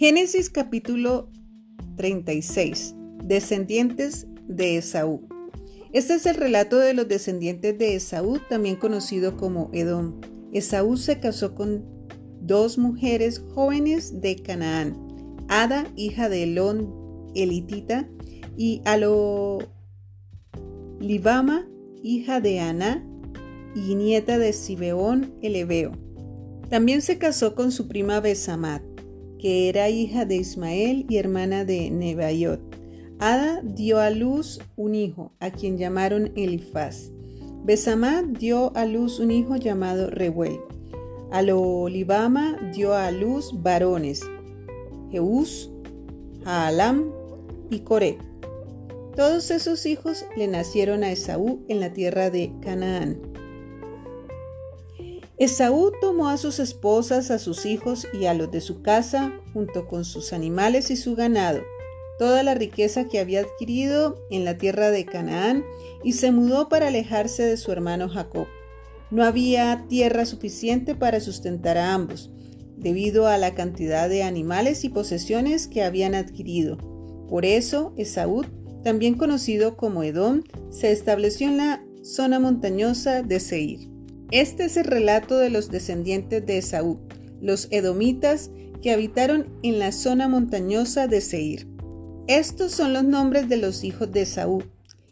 Génesis capítulo 36. Descendientes de Esaú. Este es el relato de los descendientes de Esaú, también conocido como Edom. Esaú se casó con dos mujeres jóvenes de Canaán, Ada, hija de Elón elitita, y Alolibama, hija de Aná y nieta de Sibeón el Ebeo. También se casó con su prima Besamat que era hija de Ismael y hermana de Nebaiot. Ada dio a luz un hijo, a quien llamaron Elifaz. Besamá dio a luz un hijo llamado Reuel. A Olibama dio a luz varones, Jeús, Haalam y Coré. Todos esos hijos le nacieron a Esaú en la tierra de Canaán. Esaú tomó a sus esposas, a sus hijos y a los de su casa, junto con sus animales y su ganado, toda la riqueza que había adquirido en la tierra de Canaán, y se mudó para alejarse de su hermano Jacob. No había tierra suficiente para sustentar a ambos, debido a la cantidad de animales y posesiones que habían adquirido. Por eso, Esaú, también conocido como Edom, se estableció en la zona montañosa de Seir. Este es el relato de los descendientes de Esaú, los edomitas que habitaron en la zona montañosa de Seir. Estos son los nombres de los hijos de Esaú: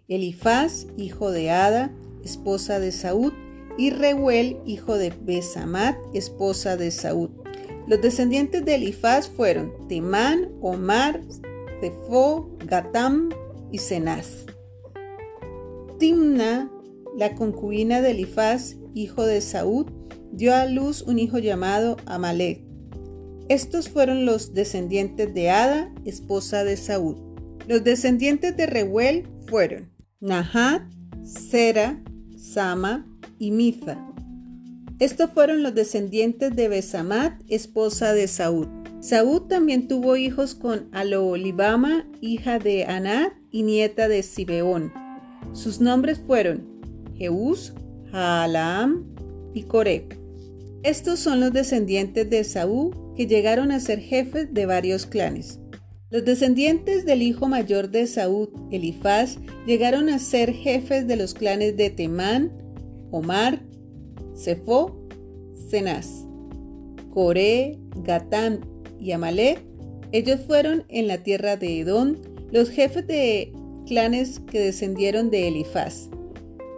Elifaz, hijo de Ada, esposa de Saúd, y Reuel, hijo de Besamat, esposa de Saúd. Los descendientes de Elifaz fueron Temán, Omar, Zefo, Gatam y Cenaz. Timna, la concubina de Elifaz, hijo de Saúd, dio a luz un hijo llamado Amalek. Estos fueron los descendientes de Ada, esposa de Saúd. Los descendientes de Reuel fueron Nahat, Sera, Sama y Miza. Estos fueron los descendientes de Besamat, esposa de Saúd. Saúd también tuvo hijos con Aloolibama, hija de Anat y nieta de Sibeón. Sus nombres fueron Jeús, Haalam y Coré. Estos son los descendientes de Esaú que llegaron a ser jefes de varios clanes. Los descendientes del hijo mayor de Esaú, Elifaz, llegaron a ser jefes de los clanes de Temán, Omar, Sefo, Cenaz, Coré, Gatán y Amalek. Ellos fueron en la tierra de Edom los jefes de clanes que descendieron de Elifaz.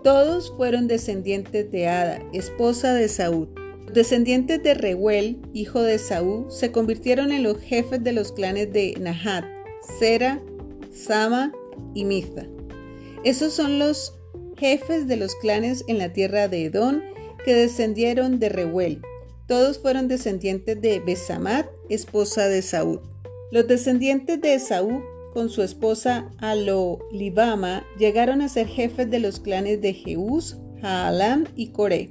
Todos fueron descendientes de Ada, esposa de Saúl. Los descendientes de Reuel, hijo de Saúl, se convirtieron en los jefes de los clanes de Nahat, Sera, Sama y Miza. Esos son los jefes de los clanes en la tierra de Edom que descendieron de Reuel. Todos fueron descendientes de Besamat, esposa de Saúl. Los descendientes de Esaú con su esposa Alolibama llegaron a ser jefes de los clanes de Jeús, Haalam y Coré.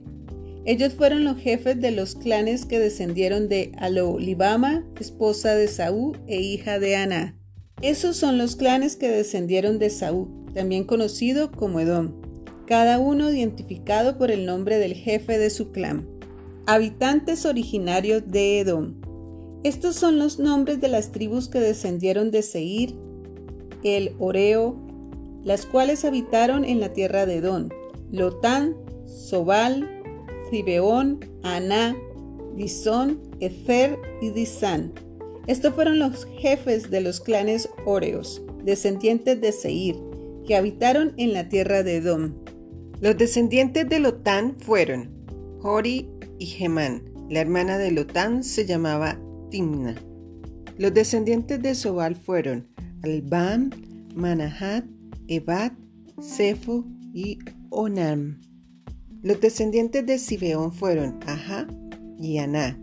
Ellos fueron los jefes de los clanes que descendieron de Alolibama, esposa de Saúl e hija de Aná. Esos son los clanes que descendieron de Saúl, también conocido como Edom, cada uno identificado por el nombre del jefe de su clan. Habitantes originarios de Edom. Estos son los nombres de las tribus que descendieron de Seir, el Oreo, las cuales habitaron en la tierra de Edom, Lotán, Sobal, Zibeón, Aná, Disón, Efer y Disán. Estos fueron los jefes de los clanes Oreos, descendientes de Seir, que habitaron en la tierra de Edom. Los descendientes de Lotán fueron Hori y Gemán. La hermana de Lotán se llamaba Timna. Los descendientes de Sobal fueron Albam, Manahat, Ebat, Sefo y Onam. Los descendientes de Sibeón fueron Aha y Aná.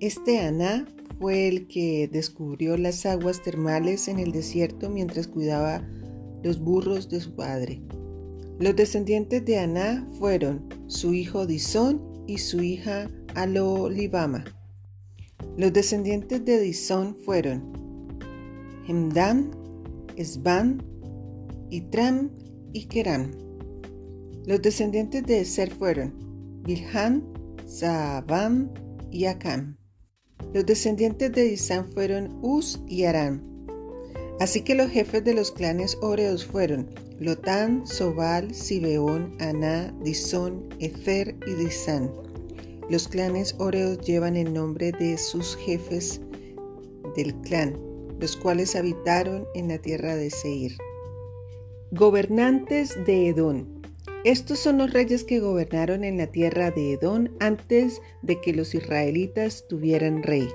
Este Aná fue el que descubrió las aguas termales en el desierto mientras cuidaba los burros de su padre. Los descendientes de Aná fueron su hijo Disón y su hija Alolibama. Los descendientes de Disón fueron Hemdan, Esban, Itram y Keram. Los descendientes de Eser fueron Bilhan, Zaabam y Acam. Los descendientes de Disán fueron Uz y Aram. Así que los jefes de los clanes Oreos fueron Lotán, Sobal, Sibeón, Aná, Disón, Efer y Disán. Los clanes Oreos llevan el nombre de sus jefes del clan, los cuales habitaron en la tierra de Seir. Gobernantes de Edom. Estos son los reyes que gobernaron en la tierra de Edom antes de que los israelitas tuvieran rey.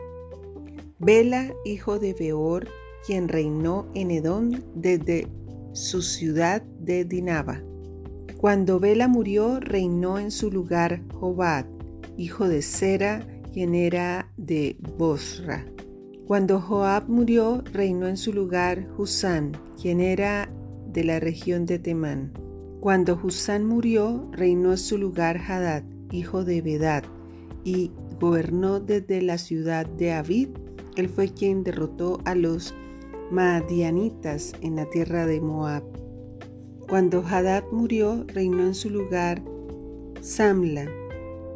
Bela, hijo de Beor, quien reinó en Edom desde su ciudad de Dinaba. Cuando Bela murió, reinó en su lugar Jobad, hijo de Sera, quien era de Bosra. Cuando Joab murió, reinó en su lugar Husán, quien era de la región de Temán. Cuando Husán murió, reinó en su lugar Hadad, hijo de Bedad, y gobernó desde la ciudad de Avid. Él fue quien derrotó a los Madianitas en la tierra de Moab. Cuando Hadad murió, reinó en su lugar Samla,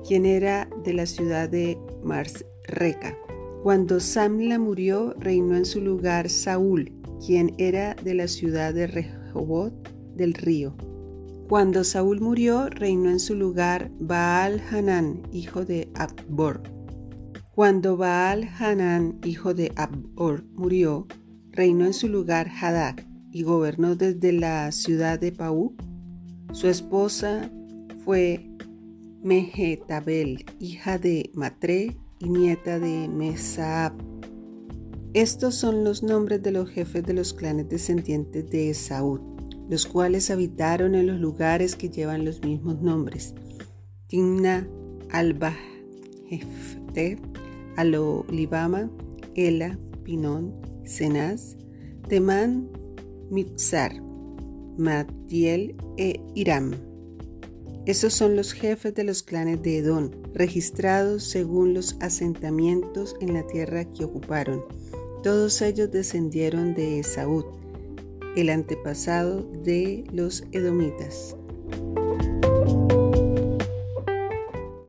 quien era de la ciudad de Marsreca. Cuando Samla murió, reinó en su lugar Saúl, quien era de la ciudad de Rehobot del río. Cuando Saúl murió, reinó en su lugar Baal Hanán, hijo de Abbor. Cuando Baal Hanán, hijo de Abbor, murió, reinó en su lugar Hadad y gobernó desde la ciudad de Paú. Su esposa fue Mehetabel, hija de Matre y nieta de Mesaab. Estos son los nombres de los jefes de los clanes descendientes de Esaú, los cuales habitaron en los lugares que llevan los mismos nombres. Timna, Alba, Jefte, Alolibama, Ela, Pinón, Cenaz, Temán, Mitzar, Matiel e Iram. Esos son los jefes de los clanes de Edom, registrados según los asentamientos en la tierra que ocuparon. Todos ellos descendieron de Esaú, el antepasado de los edomitas.